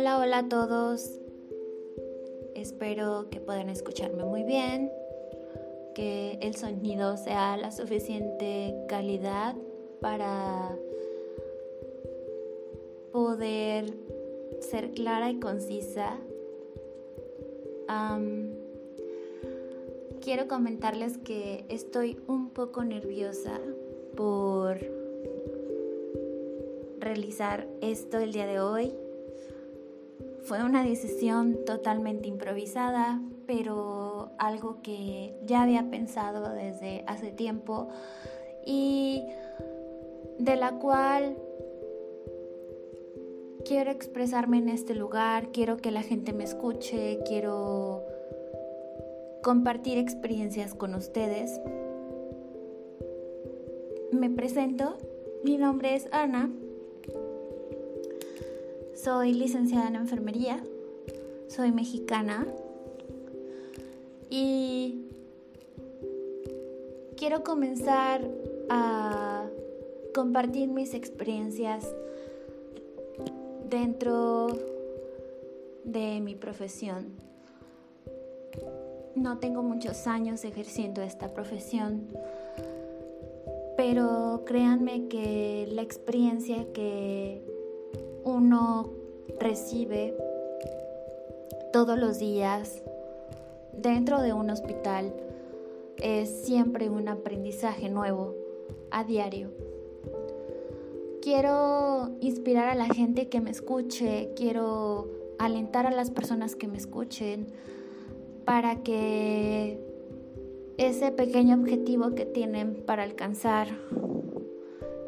Hola, hola a todos. Espero que puedan escucharme muy bien, que el sonido sea la suficiente calidad para poder ser clara y concisa. quiero comentarles que estoy un poco nerviosa por realizar esto el día de hoy. Fue una decisión totalmente improvisada, pero algo que ya había pensado desde hace tiempo y de la cual quiero expresarme en este lugar, quiero que la gente me escuche, quiero compartir experiencias con ustedes. Me presento, mi nombre es Ana soy licenciada en enfermería, soy mexicana y quiero comenzar a compartir mis experiencias dentro de mi profesión. No tengo muchos años ejerciendo esta profesión, pero créanme que la experiencia que uno recibe todos los días dentro de un hospital es siempre un aprendizaje nuevo a diario. Quiero inspirar a la gente que me escuche, quiero alentar a las personas que me escuchen para que ese pequeño objetivo que tienen para alcanzar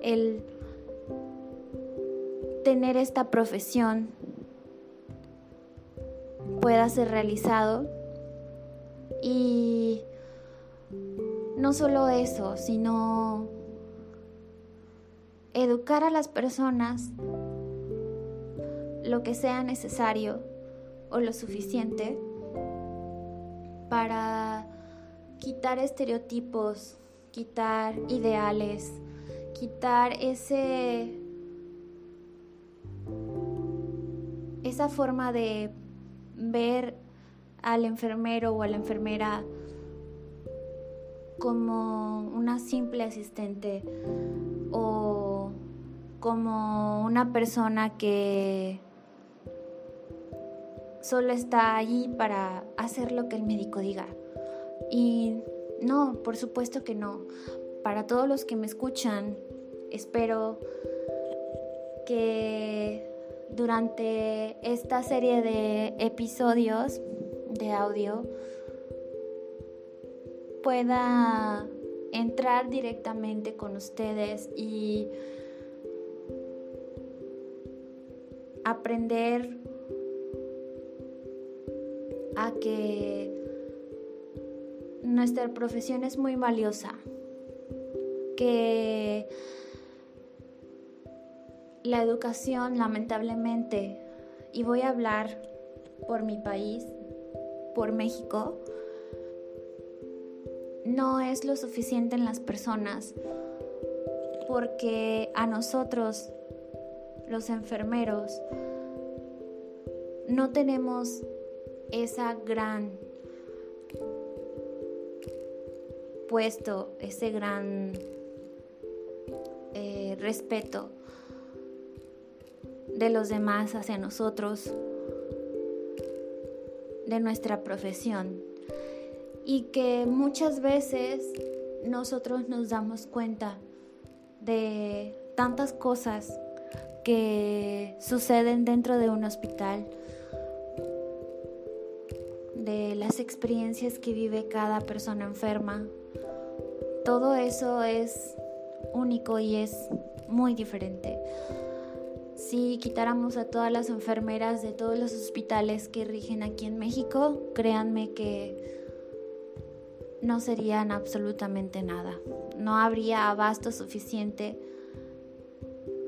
el tener esta profesión pueda ser realizado. Y no solo eso, sino educar a las personas lo que sea necesario o lo suficiente para quitar estereotipos, quitar ideales, quitar ese esa forma de ver al enfermero o a la enfermera como una simple asistente o como una persona que solo está allí para hacer lo que el médico diga. Y no, por supuesto que no. Para todos los que me escuchan, espero que durante esta serie de episodios de audio pueda entrar directamente con ustedes y aprender a que nuestra profesión es muy valiosa, que la educación, lamentablemente, y voy a hablar por mi país, por México, no es lo suficiente en las personas porque a nosotros, los enfermeros, no tenemos esa gran puesto, ese gran eh, respeto de los demás hacia nosotros, de nuestra profesión. Y que muchas veces nosotros nos damos cuenta de tantas cosas que suceden dentro de un hospital, de las experiencias que vive cada persona enferma. Todo eso es único y es muy diferente si quitáramos a todas las enfermeras de todos los hospitales que rigen aquí en México, créanme que no serían absolutamente nada. No habría abasto suficiente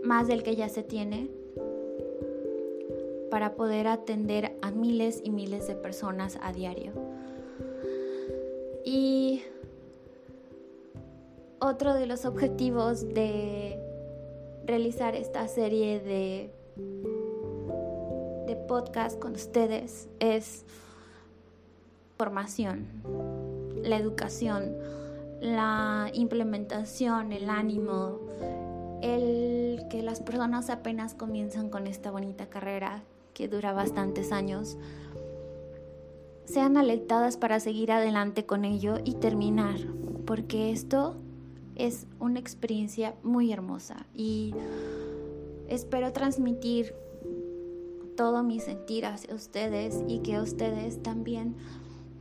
más del que ya se tiene para poder atender a miles y miles de personas a diario. Y otro de los objetivos de realizar esta serie de, de podcast con ustedes es formación, la educación, la implementación, el ánimo, el que las personas apenas comienzan con esta bonita carrera que dura bastantes años, sean alentadas para seguir adelante con ello y terminar, porque esto es una experiencia muy hermosa y espero transmitir todo mi sentir hacia ustedes y que ustedes también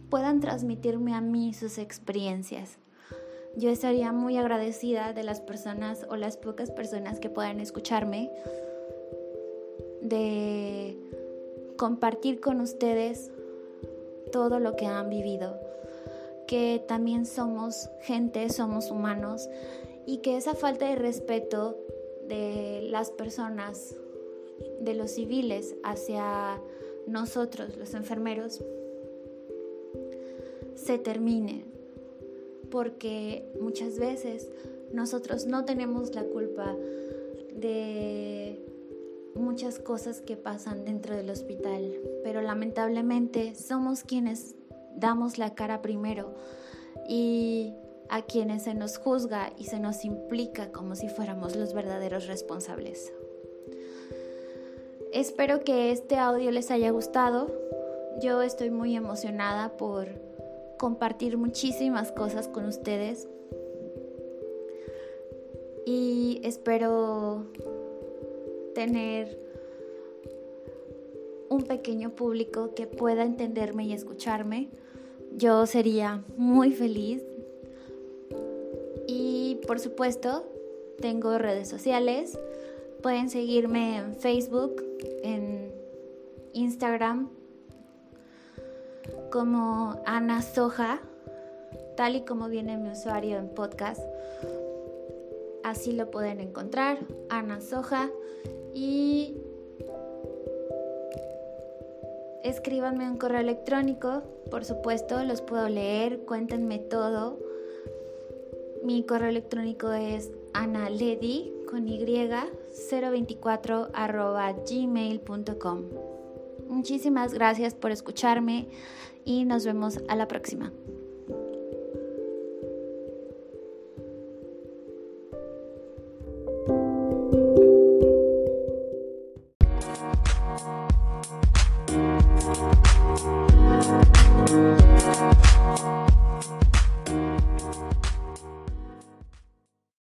puedan transmitirme a mí sus experiencias. Yo estaría muy agradecida de las personas o las pocas personas que puedan escucharme, de compartir con ustedes todo lo que han vivido, que también somos gente, somos humanos y que esa falta de respeto de las personas, de los civiles hacia nosotros, los enfermeros, se termine. Porque muchas veces nosotros no tenemos la culpa de muchas cosas que pasan dentro del hospital, pero lamentablemente somos quienes damos la cara primero y a quienes se nos juzga y se nos implica como si fuéramos los verdaderos responsables. Espero que este audio les haya gustado. Yo estoy muy emocionada por compartir muchísimas cosas con ustedes y espero tener un pequeño público que pueda entenderme y escucharme. Yo sería muy feliz. Y por supuesto, tengo redes sociales. Pueden seguirme en Facebook, en Instagram como Ana Soja, tal y como viene mi usuario en podcast. Así lo pueden encontrar, Ana Soja. Y escríbanme un correo electrónico, por supuesto, los puedo leer, cuéntenme todo. Mi correo electrónico es analedi con y 024 arroba gmail.com. Muchísimas gracias por escucharme y nos vemos a la próxima.